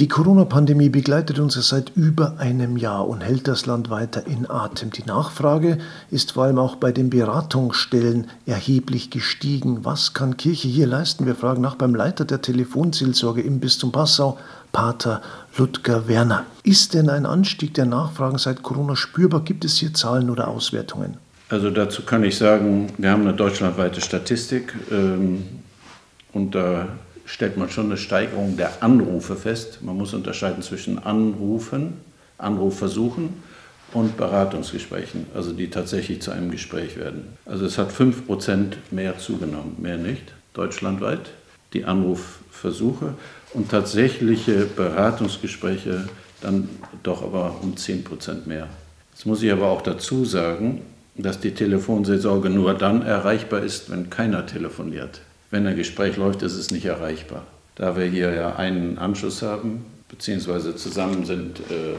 Die Corona-Pandemie begleitet uns seit über einem Jahr und hält das Land weiter in Atem. Die Nachfrage ist vor allem auch bei den Beratungsstellen erheblich gestiegen. Was kann Kirche hier leisten? Wir fragen nach beim Leiter der Telefonseelsorge im Bistum Passau, Pater Ludger Werner. Ist denn ein Anstieg der Nachfragen seit Corona spürbar? Gibt es hier Zahlen oder Auswertungen? Also dazu kann ich sagen, wir haben eine deutschlandweite Statistik ähm, und da stellt man schon eine Steigerung der Anrufe fest. Man muss unterscheiden zwischen Anrufen, Anrufversuchen und Beratungsgesprächen, also die tatsächlich zu einem Gespräch werden. Also es hat 5% mehr zugenommen, mehr nicht, deutschlandweit, die Anrufversuche und tatsächliche Beratungsgespräche dann doch aber um 10% mehr. Jetzt muss ich aber auch dazu sagen, dass die Telefonseelsorge nur dann erreichbar ist, wenn keiner telefoniert. Wenn ein Gespräch läuft, ist es nicht erreichbar. Da wir hier ja einen Anschluss haben, beziehungsweise zusammen sind, äh,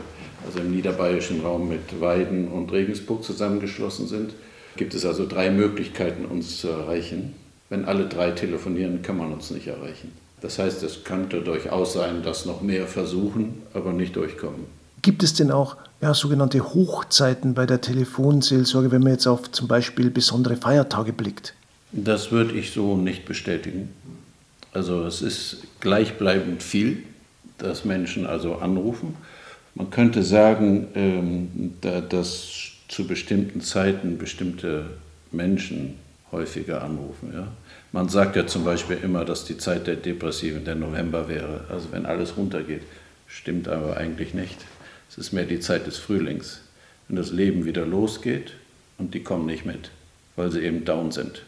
also im niederbayerischen Raum mit Weiden und Regensburg zusammengeschlossen sind, gibt es also drei Möglichkeiten, uns zu erreichen. Wenn alle drei telefonieren, kann man uns nicht erreichen. Das heißt, es könnte durchaus sein, dass noch mehr versuchen, aber nicht durchkommen. Gibt es denn auch ja, sogenannte Hochzeiten bei der Telefonseelsorge, wenn man jetzt auf zum Beispiel besondere Feiertage blickt? Das würde ich so nicht bestätigen. Also es ist gleichbleibend viel, dass Menschen also anrufen. Man könnte sagen, ähm, dass zu bestimmten Zeiten bestimmte Menschen häufiger anrufen. Man sagt ja zum Beispiel immer, dass die Zeit der Depressiven der November wäre, also wenn alles runtergeht. Stimmt aber eigentlich nicht. Es ist mehr die Zeit des Frühlings, wenn das Leben wieder losgeht und die kommen nicht mit, weil sie eben down sind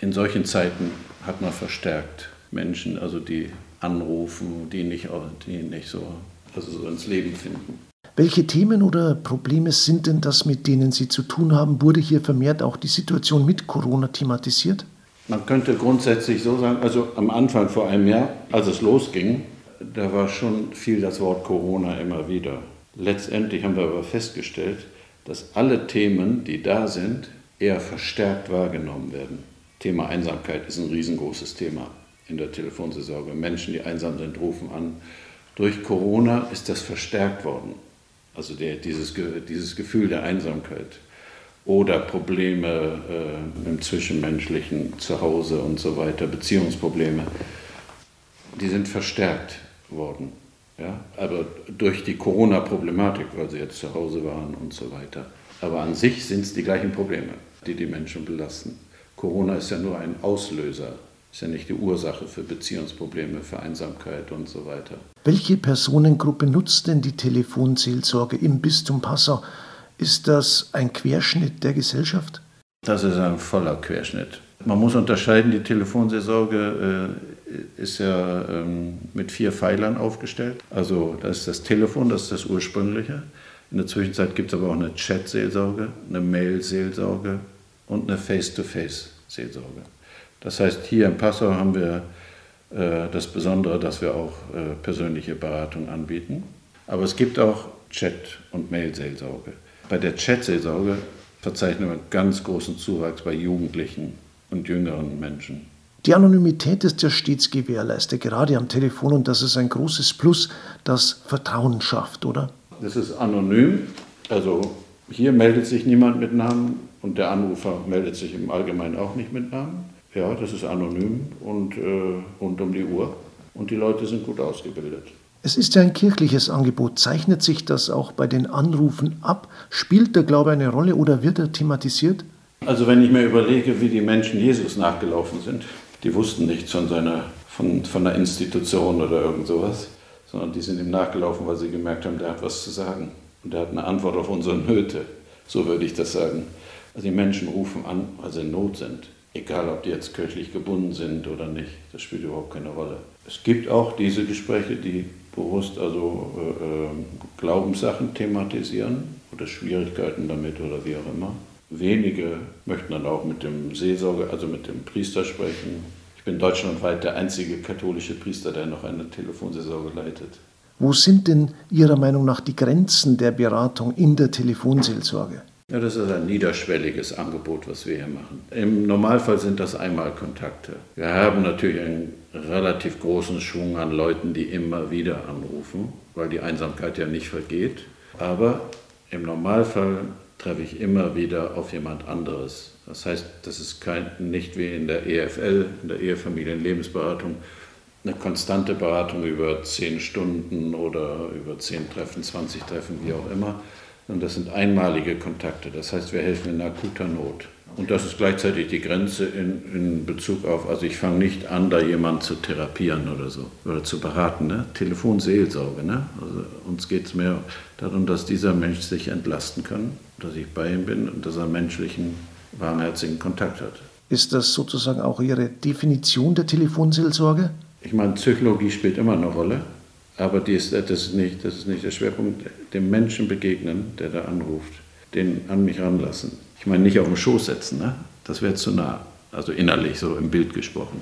in solchen Zeiten hat man verstärkt Menschen, also die anrufen, die nicht, die nicht so, also so ins Leben finden. Welche Themen oder Probleme sind denn das, mit denen Sie zu tun haben? Wurde hier vermehrt auch die Situation mit Corona thematisiert? Man könnte grundsätzlich so sagen, also am Anfang vor einem Jahr, als es losging, da war schon viel das Wort Corona immer wieder. Letztendlich haben wir aber festgestellt, dass alle Themen, die da sind, eher verstärkt wahrgenommen werden. Thema Einsamkeit ist ein riesengroßes Thema in der Telefonseelsorge. Menschen, die einsam sind, rufen an. Durch Corona ist das verstärkt worden. Also der, dieses, dieses Gefühl der Einsamkeit oder Probleme äh, im Zwischenmenschlichen, Zuhause und so weiter, Beziehungsprobleme, die sind verstärkt worden. Ja? Aber durch die Corona-Problematik, weil sie jetzt zu Hause waren und so weiter. Aber an sich sind es die gleichen Probleme, die die Menschen belasten. Corona ist ja nur ein Auslöser, ist ja nicht die Ursache für Beziehungsprobleme, für Einsamkeit und so weiter. Welche Personengruppe nutzt denn die Telefonseelsorge im Bistum Passau? Ist das ein Querschnitt der Gesellschaft? Das ist ein voller Querschnitt. Man muss unterscheiden, die Telefonseelsorge äh, ist ja ähm, mit vier Pfeilern aufgestellt. Also das ist das Telefon, das ist das ursprüngliche. In der Zwischenzeit gibt es aber auch eine Chat-Seelsorge, eine Mail-Seelsorge und eine Face-to-Face. -Face Seelsorge. Das heißt, hier in Passau haben wir äh, das Besondere, dass wir auch äh, persönliche Beratung anbieten. Aber es gibt auch Chat- und Mail-Seelsorge. Bei der Chat-Seelsorge verzeichnen wir einen ganz großen Zuwachs bei Jugendlichen und jüngeren Menschen. Die Anonymität ist ja stets gewährleistet, gerade am Telefon, und das ist ein großes Plus, das Vertrauen schafft, oder? Das ist anonym, also hier meldet sich niemand mit Namen und der Anrufer meldet sich im Allgemeinen auch nicht mit Namen. Ja, das ist anonym und äh, rund um die Uhr. Und die Leute sind gut ausgebildet. Es ist ja ein kirchliches Angebot. Zeichnet sich das auch bei den Anrufen ab? Spielt der Glaube eine Rolle oder wird er thematisiert? Also wenn ich mir überlege, wie die Menschen Jesus nachgelaufen sind, die wussten nichts von, seiner, von, von einer Institution oder irgend sowas, sondern die sind ihm nachgelaufen, weil sie gemerkt haben, der hat was zu sagen. Und er hat eine Antwort auf unsere Nöte. So würde ich das sagen. Also die Menschen rufen an, weil sie in Not sind. Egal, ob die jetzt kirchlich gebunden sind oder nicht, das spielt überhaupt keine Rolle. Es gibt auch diese Gespräche, die bewusst also äh, äh, Glaubenssachen thematisieren oder Schwierigkeiten damit oder wie auch immer. Wenige möchten dann auch mit dem Seelsorger, also mit dem Priester sprechen. Ich bin deutschlandweit der einzige katholische Priester, der noch eine Telefonseelsorge leitet. Wo sind denn Ihrer Meinung nach die Grenzen der Beratung in der Telefonseelsorge? Ja, das ist ein niederschwelliges Angebot, was wir hier machen. Im Normalfall sind das Einmalkontakte. Wir haben natürlich einen relativ großen Schwung an Leuten, die immer wieder anrufen, weil die Einsamkeit ja nicht vergeht. Aber im Normalfall treffe ich immer wieder auf jemand anderes. Das heißt, das ist kein, nicht wie in der EFL, in der Ehefamilienlebensberatung, eine konstante Beratung über zehn Stunden oder über zehn Treffen, 20 Treffen, wie auch immer. Und das sind einmalige Kontakte. Das heißt, wir helfen in akuter Not. Und das ist gleichzeitig die Grenze in, in Bezug auf, also ich fange nicht an, da jemanden zu therapieren oder so, oder zu beraten. Ne? Telefonseelsorge. Ne? Also uns geht es mehr darum, dass dieser Mensch sich entlasten kann, dass ich bei ihm bin und dass er menschlichen, warmherzigen Kontakt hat. Ist das sozusagen auch Ihre Definition der Telefonseelsorge? Ich meine, Psychologie spielt immer eine Rolle, aber die ist, das, ist nicht, das ist nicht der Schwerpunkt. Dem Menschen begegnen, der da anruft, den an mich ranlassen. Ich meine, nicht auf den Schoß setzen, ne? das wäre zu nah, also innerlich, so im Bild gesprochen.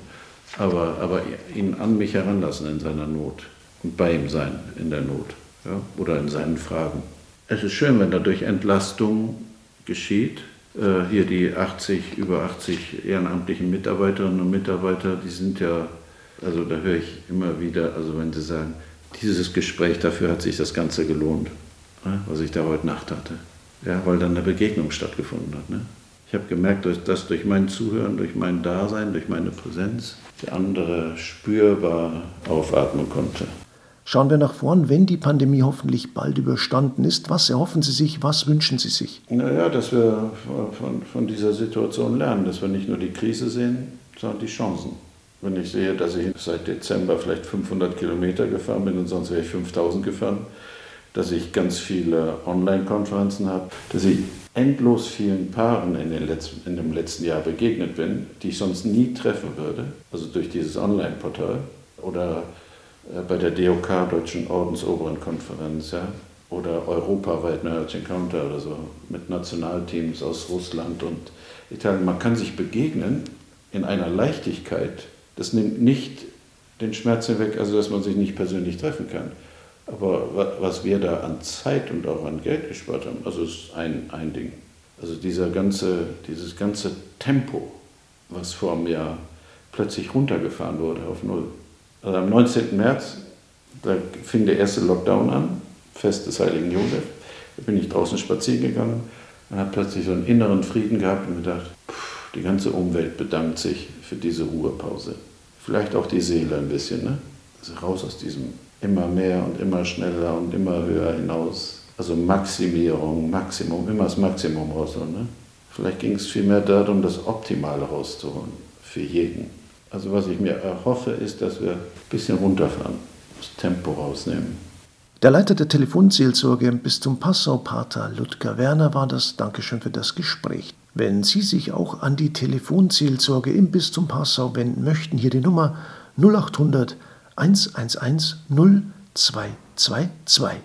Aber, aber ihn an mich heranlassen in seiner Not und bei ihm sein in der Not ja? oder in seinen Fragen. Es ist schön, wenn dadurch Entlastung geschieht. Äh, hier die 80, über 80 ehrenamtlichen Mitarbeiterinnen und Mitarbeiter, die sind ja also da höre ich immer wieder, also wenn Sie sagen, dieses Gespräch, dafür hat sich das Ganze gelohnt, ne, was ich da heute Nacht hatte. Ja, weil dann eine Begegnung stattgefunden hat. Ne? Ich habe gemerkt, dass durch mein Zuhören, durch mein Dasein, durch meine Präsenz der andere spürbar aufatmen konnte. Schauen wir nach vorn, wenn die Pandemie hoffentlich bald überstanden ist. Was erhoffen Sie sich, was wünschen Sie sich? Naja, dass wir von, von dieser Situation lernen, dass wir nicht nur die Krise sehen, sondern die Chancen. Wenn ich sehe, dass ich seit Dezember vielleicht 500 Kilometer gefahren bin und sonst wäre ich 5000 gefahren, dass ich ganz viele Online-Konferenzen habe, dass ich endlos vielen Paaren in, den letzten, in dem letzten Jahr begegnet bin, die ich sonst nie treffen würde, also durch dieses Online-Portal oder äh, bei der DOK, Deutschen Ordensoberen Konferenz, ja, oder europaweit Marriage Encounter oder so, mit Nationalteams aus Russland und Italien. Man kann sich begegnen in einer Leichtigkeit, das nimmt nicht den Schmerz hinweg, also dass man sich nicht persönlich treffen kann. Aber was wir da an Zeit und auch an Geld gespart haben, also ist ein, ein Ding. Also dieser ganze, dieses ganze Tempo, was vor einem Jahr plötzlich runtergefahren wurde auf Null. Also am 19. März, da fing der erste Lockdown an, Fest des heiligen Josef. Da bin ich draußen spazieren gegangen und habe plötzlich so einen inneren Frieden gehabt und gedacht, pff, die ganze Umwelt bedankt sich für diese Ruhepause. Vielleicht auch die Seele ein bisschen, ne? Also raus aus diesem immer mehr und immer schneller und immer höher hinaus. Also Maximierung, Maximum, immer das Maximum rausholen. Ne? Vielleicht ging es vielmehr darum, das Optimale rauszuholen für jeden. Also was ich mir erhoffe, ist, dass wir ein bisschen runterfahren, das Tempo rausnehmen. Der Leiter der Telefonseelsorge bis zum Passau, Pater Ludger Werner, war das. Dankeschön für das Gespräch. Wenn Sie sich auch an die Telefonseelsorge im Bistum Passau wenden möchten, hier die Nummer 0800 111 0222.